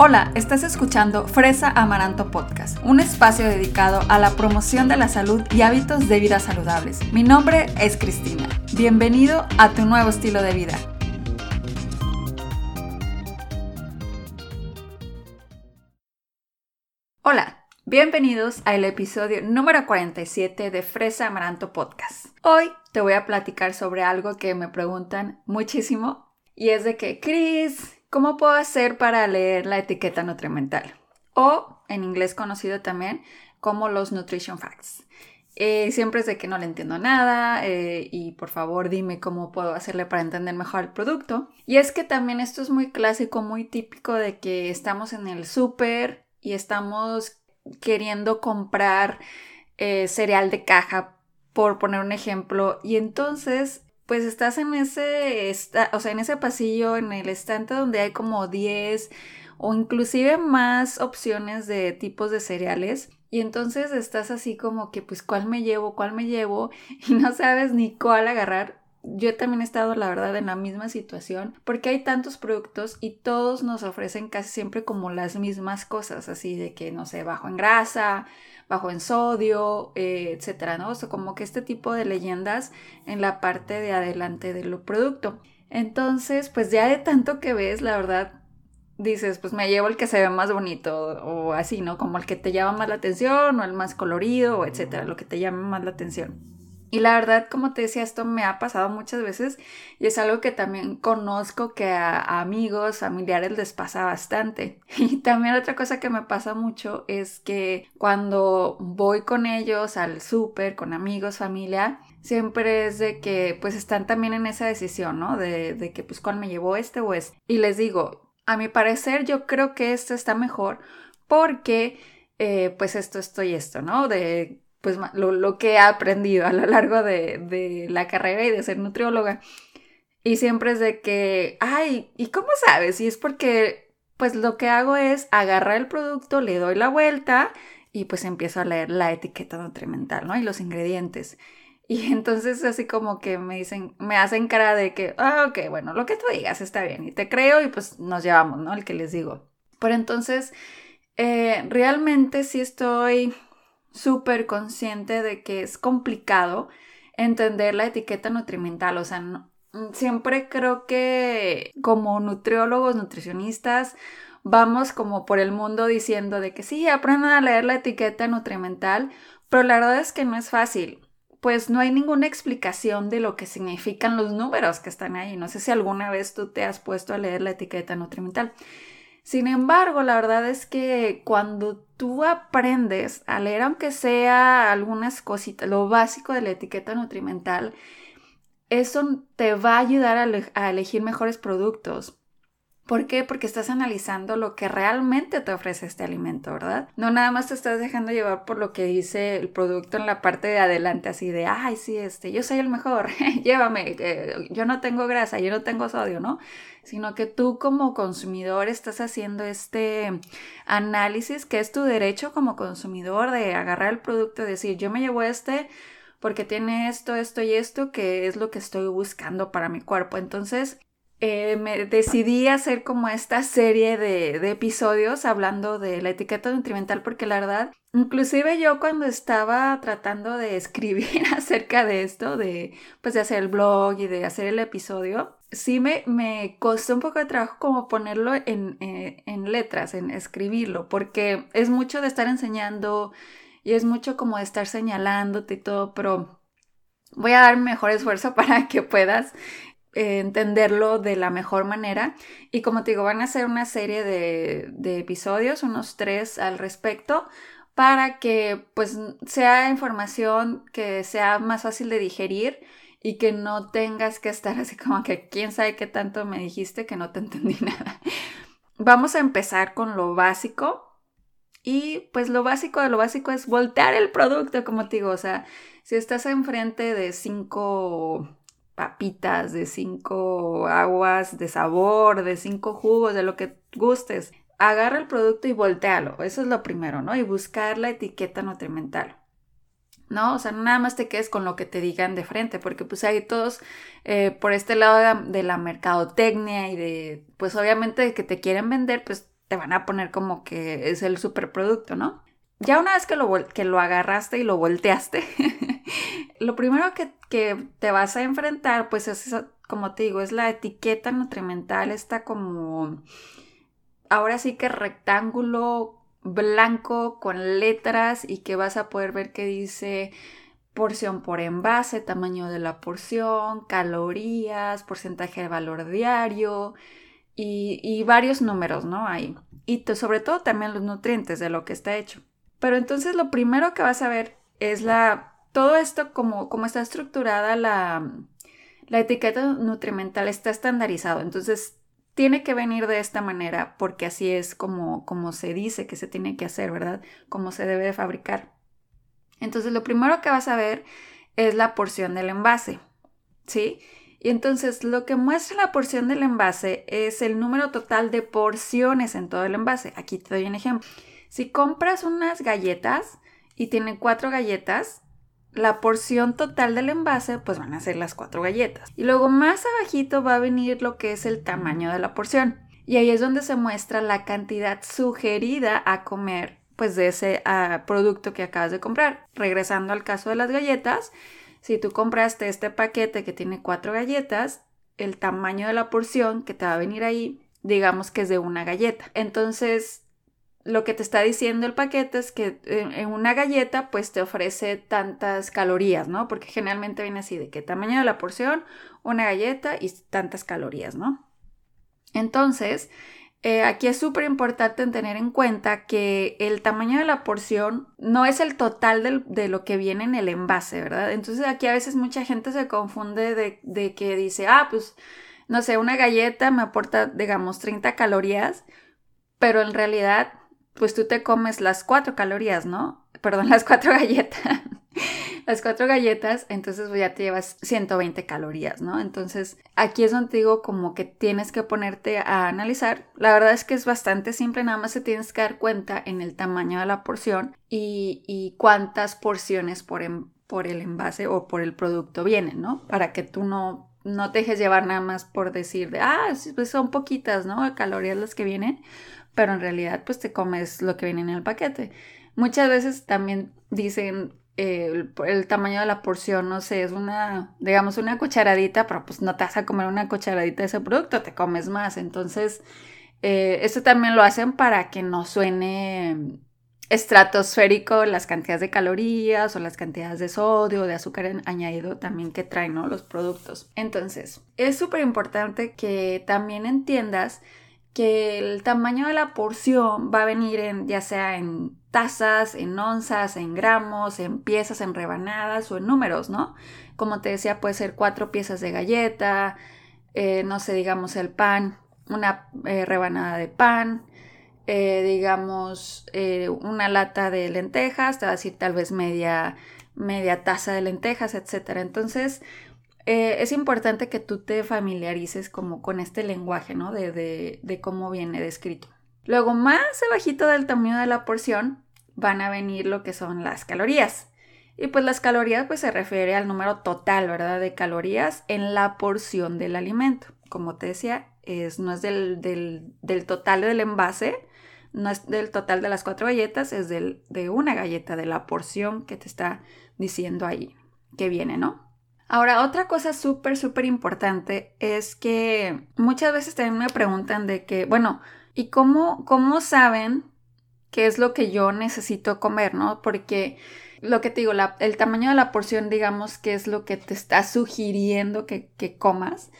Hola, estás escuchando Fresa Amaranto Podcast, un espacio dedicado a la promoción de la salud y hábitos de vida saludables. Mi nombre es Cristina. Bienvenido a tu nuevo estilo de vida. Hola, bienvenidos al episodio número 47 de Fresa Amaranto Podcast. Hoy te voy a platicar sobre algo que me preguntan muchísimo y es de que, Cris, ¿Cómo puedo hacer para leer la etiqueta nutrimental? O en inglés conocido también como los Nutrition Facts. Eh, siempre es de que no le entiendo nada eh, y por favor dime cómo puedo hacerle para entender mejor el producto. Y es que también esto es muy clásico, muy típico de que estamos en el súper y estamos queriendo comprar eh, cereal de caja, por poner un ejemplo, y entonces pues estás en ese, o sea, en ese pasillo, en el estante donde hay como 10 o inclusive más opciones de tipos de cereales. Y entonces estás así como que, pues, ¿cuál me llevo? ¿Cuál me llevo? Y no sabes ni cuál agarrar. Yo también he estado, la verdad, en la misma situación, porque hay tantos productos y todos nos ofrecen casi siempre como las mismas cosas, así de que, no sé, bajo en grasa, bajo en sodio, eh, etcétera, ¿no? O sea, como que este tipo de leyendas en la parte de adelante del producto. Entonces, pues ya de tanto que ves, la verdad, dices, pues me llevo el que se ve más bonito o así, ¿no? Como el que te llama más la atención o el más colorido, etcétera, lo que te llame más la atención. Y la verdad, como te decía, esto me ha pasado muchas veces y es algo que también conozco que a, amigos, familiares les pasa bastante. Y también otra cosa que me pasa mucho es que cuando voy con ellos al súper, con amigos, familia, siempre es de que pues están también en esa decisión, ¿no? De, de que pues cuál me llevó este o este. Y les digo, a mi parecer yo creo que este está mejor porque eh, pues esto, esto y esto, ¿no? De pues lo, que he aprendido a lo largo de, la carrera y de ser nutrióloga. Y siempre es de que, ay, ¿y cómo sabes? Y es porque, pues lo que hago es agarrar el producto, le doy la vuelta y pues empiezo a leer la etiqueta nutrimental, ¿no? Y los ingredientes. Y entonces así como que me dicen, me hacen cara de que, ah, ok, bueno, lo que tú digas está bien. Y te creo y pues nos llevamos, ¿no? El que les digo. Pero entonces, eh, realmente sí estoy súper consciente de que es complicado entender la etiqueta nutrimental. O sea, siempre creo que como nutriólogos, nutricionistas, vamos como por el mundo diciendo de que sí, aprendan a leer la etiqueta nutrimental, pero la verdad es que no es fácil. Pues no hay ninguna explicación de lo que significan los números que están ahí. No sé si alguna vez tú te has puesto a leer la etiqueta nutrimental. Sin embargo, la verdad es que cuando tú aprendes a leer, aunque sea algunas cositas, lo básico de la etiqueta nutrimental, eso te va a ayudar a, elegir mejores productos. ¿Por qué? Porque estás analizando lo que realmente te ofrece este alimento, ¿verdad? No nada más te estás dejando llevar por lo que dice el producto en la parte de adelante, así de, ay, sí, este, yo soy el mejor, llévame, yo no tengo grasa, yo no tengo sodio, ¿no? Sino que tú como consumidor estás haciendo este análisis que es tu derecho como consumidor de agarrar el producto y decir, yo me llevo este porque tiene esto, esto y esto, que es lo que estoy buscando para mi cuerpo. Entonces, eh, me decidí hacer como esta serie de, episodios hablando de la etiqueta nutrimental porque la verdad, inclusive yo cuando estaba tratando de escribir acerca de esto, de pues de hacer el blog y de hacer el episodio, sí me, me costó un poco de trabajo como ponerlo en, eh, en letras, en escribirlo, porque es mucho de estar enseñando y es mucho como de estar señalándote y todo, pero voy a dar mi mejor esfuerzo para que puedas eh, entenderlo de la mejor manera. Y como te digo, van a ser una serie de, de episodios, unos tres al respecto, para que pues sea información que sea más fácil de digerir y que no tengas que estar así como que quién sabe qué tanto me dijiste que no te entendí nada. Vamos a empezar con lo básico. Y pues lo básico de lo básico es voltear el producto, como te digo, o sea, si estás enfrente de cinco papitas, de cinco aguas de sabor, de cinco jugos, de lo que gustes. Agarra el producto y voltealo. Eso es lo primero, ¿no? Y buscar la etiqueta nutrimental. ¿no? O sea, nada más te quedes con lo que te digan de frente, porque pues hay todos eh, por este lado de la, mercadotecnia y de, pues obviamente de que te quieren vender, pues te van a poner como que es el superproducto, ¿no? Ya una vez que lo, que lo agarraste y lo volteaste, lo primero que, que, te vas a enfrentar, pues es, como te digo, es la etiqueta nutrimental, está como, ahora sí que rectángulo blanco con letras y que vas a poder ver que dice porción por envase, tamaño de la porción, calorías, porcentaje de valor diario y, y varios números, ¿no? Ahí. Y sobre todo también los nutrientes de lo que está hecho. Pero entonces lo primero que vas a ver es la, todo esto como, está estructurada la, la etiqueta nutrimental está estandarizado. Entonces tiene que venir de esta manera porque así es como, como se dice que se tiene que hacer, ¿verdad? Como se debe de fabricar. Entonces lo primero que vas a ver es la porción del envase, ¿sí? Y entonces lo que muestra la porción del envase es el número total de porciones en todo el envase. Aquí te doy un ejemplo. Si compras unas galletas y tienen cuatro galletas, la porción total del envase pues van a ser las cuatro galletas. Y luego más abajito va a venir lo que es el tamaño de la porción. Y ahí es donde se muestra la cantidad sugerida a comer pues de ese ah, producto que acabas de comprar. Regresando al caso de las galletas, si tú compraste este paquete que tiene cuatro galletas, el tamaño de la porción que te va a venir ahí, digamos que es de una galleta. Entonces, lo que te está diciendo el paquete es que en una galleta pues te ofrece tantas calorías, ¿no? Porque generalmente viene así de qué tamaño de la porción, una galleta y tantas calorías, ¿no? Entonces, eh, aquí es súper importante tener en cuenta que el tamaño de la porción no es el total de lo que viene en el envase, ¿verdad? Entonces aquí a veces mucha gente se confunde de, de que dice, ah, pues, no sé, una galleta me aporta, digamos, 30 calorías, pero en realidad pues tú te comes las cuatro calorías, ¿no? Perdón, las cuatro galletas. las cuatro galletas, entonces pues ya te llevas 120 calorías, ¿no? Entonces aquí es donde digo como que tienes que ponerte a analizar. La verdad es que es bastante simple, nada más te tienes que dar cuenta en el tamaño de la porción y, cuántas porciones por, por el envase o por el producto vienen, ¿no? Para que tú no no te dejes llevar nada más por decir de, ah, pues son poquitas, ¿no? Calorías las que vienen, pero en realidad pues te comes lo que viene en el paquete. Muchas veces también dicen eh, el, tamaño de la porción, no sé, es una, digamos, una cucharadita, pero pues no te vas a comer una cucharadita de ese producto, te comes más. Entonces, eh, esto también lo hacen para que no suene estratosférico las cantidades de calorías o las cantidades de sodio o de azúcar añadido también que traen los productos. Entonces, es súper importante que también entiendas que el tamaño de la porción va a venir en, ya sea en tazas, en onzas, en gramos, en piezas, en rebanadas o en números, ¿no? Como te decía, puede ser cuatro piezas de galleta, eh, no sé, digamos el pan, una eh, rebanada de pan, eh, digamos una lata de lentejas, te va a decir tal vez media, media taza de lentejas, etc. Entonces, eh, es importante que tú te familiarices como con este lenguaje, ¿no? De, cómo viene descrito. Luego, más abajito del tamaño de la porción, van a venir lo que son las calorías. Y pues las calorías pues se refiere al número total, ¿verdad? De calorías en la porción del alimento. Como te decía, es, no es del, del, del total del envase, no es del total de las cuatro galletas, es del, de una galleta, de la porción que te está diciendo ahí que viene, ¿no? Ahora, otra cosa súper, súper importante es que muchas veces también me preguntan de que, bueno, ¿y cómo, cómo saben qué es lo que yo necesito comer, no? Porque lo que te digo, el tamaño de la porción, digamos, que es lo que te está sugiriendo que, comas,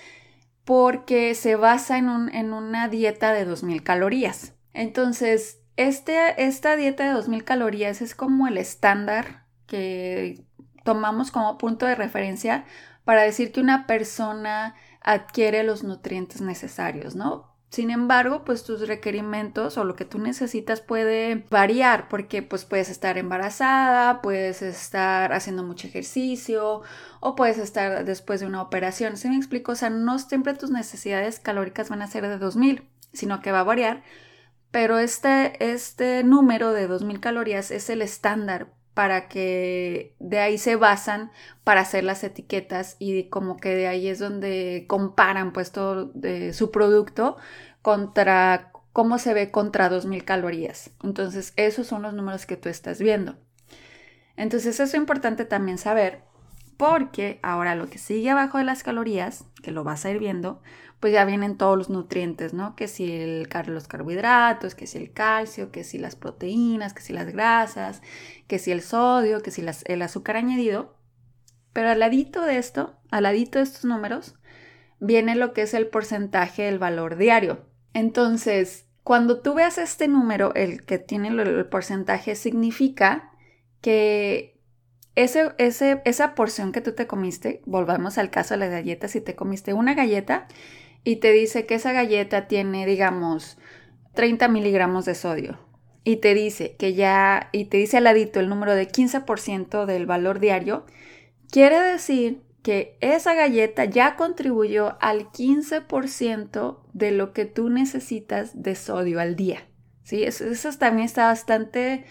porque se basa en, un, en una dieta de 2.000 calorías. Entonces, este, esta dieta de 2.000 calorías es como el estándar que tomamos como punto de referencia para decir que una persona adquiere los nutrientes necesarios, ¿no? Sin embargo, pues tus requerimientos o lo que tú necesitas puede variar porque pues puedes estar embarazada, puedes estar haciendo mucho ejercicio o puedes estar después de una operación. ¿Se me explico? O sea, no siempre tus necesidades calóricas van a ser de 2000, sino que va a variar. Pero este, este número de 2000 calorías es el estándar para que de ahí se basan para hacer las etiquetas y como que de ahí es donde comparan pues todo de su producto contra cómo se ve contra 2000 calorías. Entonces, esos son los números que tú estás viendo. Entonces, eso es importante también saber porque ahora lo que sigue abajo de las calorías, que lo vas a ir viendo, pues ya vienen todos los nutrientes, ¿no? Que si el, los carbohidratos, que si el calcio, que si las proteínas, que si las grasas, que si el sodio, que si el azúcar añadido. Pero al ladito de esto, al ladito de estos números, viene lo que es el porcentaje del valor diario. Entonces, cuando tú veas este número, el que tiene el porcentaje, significa que ese, esa porción que tú te comiste, volvamos al caso de las galletas, si te comiste una galleta y te dice que esa galleta tiene, digamos, 30 miligramos de sodio y te dice que ya, y te dice al ladito el número de 15% del valor diario, quiere decir que esa galleta ya contribuyó al 15% de lo que tú necesitas de sodio al día. ¿sí? Eso, eso también está bastante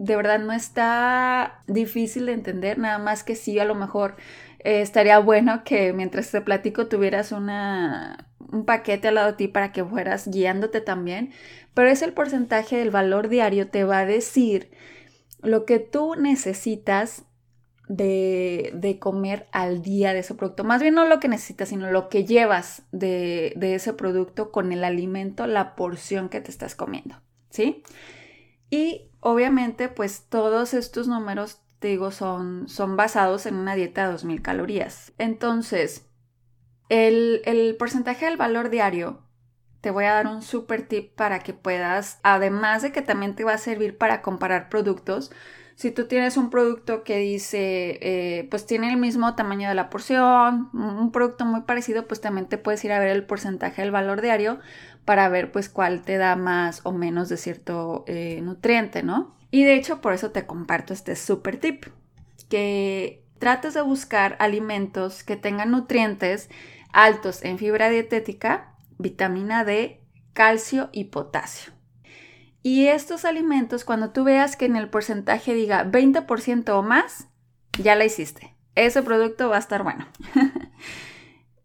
de verdad no está difícil de entender, nada más que sí, a lo mejor eh, estaría bueno que mientras te platico tuvieras una, un paquete al lado de ti para que fueras guiándote también, pero es el porcentaje del valor diario, te va a decir lo que tú necesitas de, de, comer al día de ese producto. Más bien no lo que necesitas, sino lo que llevas de, de ese producto con el alimento, la porción que te estás comiendo, ¿sí? Y Obviamente, pues todos estos números, te digo, son, son basados en una dieta de 2.000 calorías. Entonces, el, el porcentaje del valor diario, te voy a dar un super tip para que puedas, además de que también te va a servir para comparar productos, si tú tienes un producto que dice, eh, pues tiene el mismo tamaño de la porción, un producto muy parecido, pues también te puedes ir a ver el porcentaje del valor diario para ver pues cuál te da más o menos de cierto eh, nutriente, ¿no? Y de hecho por eso te comparto este super tip, que trates de buscar alimentos que tengan nutrientes altos en fibra dietética, vitamina D, calcio y potasio. Y estos alimentos, cuando tú veas que en el porcentaje diga 20% o más, ya la hiciste. Ese producto va a estar bueno.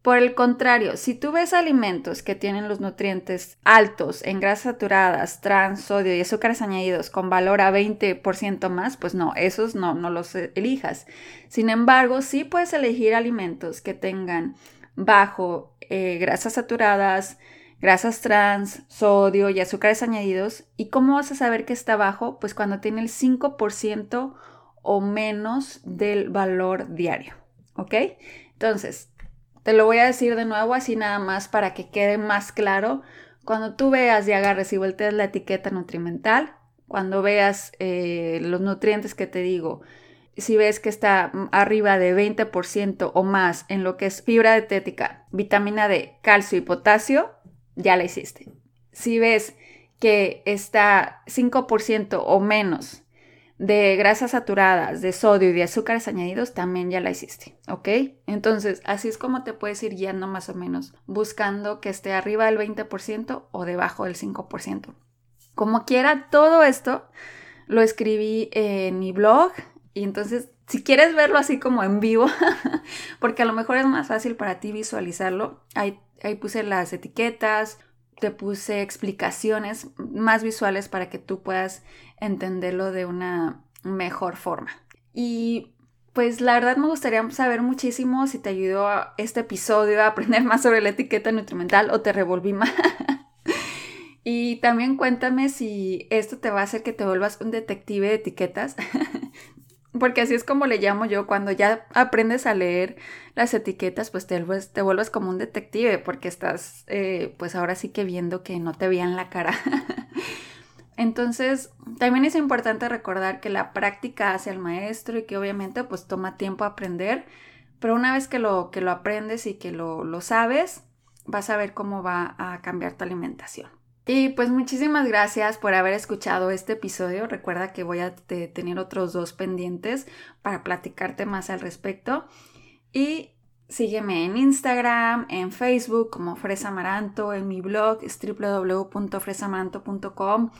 Por el contrario, si tú ves alimentos que tienen los nutrientes altos en grasas saturadas, trans, sodio y azúcares añadidos con valor a 20% más, pues no, esos no, no los elijas. Sin embargo, sí puedes elegir alimentos que tengan bajo eh, grasas saturadas, grasas trans, sodio y azúcares añadidos. ¿Y cómo vas a saber que está bajo? Pues cuando tiene el 5% o menos del valor diario. ¿Ok? Entonces, te lo voy a decir de nuevo así nada más para que quede más claro. Cuando tú veas y agarres y volteas la etiqueta nutrimental, cuando veas eh, los nutrientes que te digo, si ves que está arriba de 20% o más en lo que es fibra dietética, vitamina D, calcio y potasio, ya la hiciste. Si ves que está 5% o menos de grasas saturadas, de sodio y de azúcares añadidos, también ya la hiciste, ¿ok? Entonces, así es como te puedes ir guiando más o menos, buscando que esté arriba del 20% o debajo del 5%. Como quiera, todo esto lo escribí en mi blog y entonces, si quieres verlo así como en vivo, porque a lo mejor es más fácil para ti visualizarlo, ahí, ahí puse las etiquetas, te puse explicaciones más visuales para que tú puedas entenderlo de una mejor forma. Y pues la verdad me gustaría saber muchísimo si te ayudó este episodio a aprender más sobre la etiqueta nutrimental o te revolví más. y también cuéntame si esto te va a hacer que te vuelvas un detective de etiquetas. Porque así es como le llamo yo, cuando ya aprendes a leer las etiquetas, pues te vuelves, como un detective, porque estás, eh, pues ahora sí que viendo que no te vean la cara. Entonces, también es importante recordar que la práctica hace al maestro y que obviamente pues toma tiempo aprender, pero una vez que lo, que lo aprendes y que lo, lo sabes, vas a ver cómo va a cambiar tu alimentación. Y pues muchísimas gracias por haber escuchado este episodio. Recuerda que voy a tener otros dos pendientes para platicarte más al respecto. Y sígueme en Instagram, en Facebook como Fresa Amaranto, en mi blog es www.fresamaranto.com.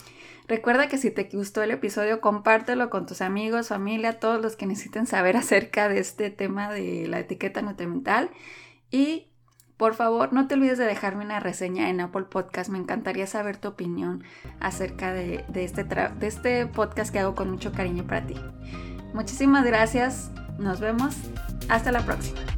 Recuerda que si te gustó el episodio, compártelo con tus amigos, familia, todos los que necesiten saber acerca de este tema de la etiqueta nutrimental. Y Por favor, no te olvides de dejarme una reseña en Apple Podcast. Me encantaría saber tu opinión acerca de, este, de este podcast que hago con mucho cariño para ti. Muchísimas gracias. Nos vemos. Hasta la próxima.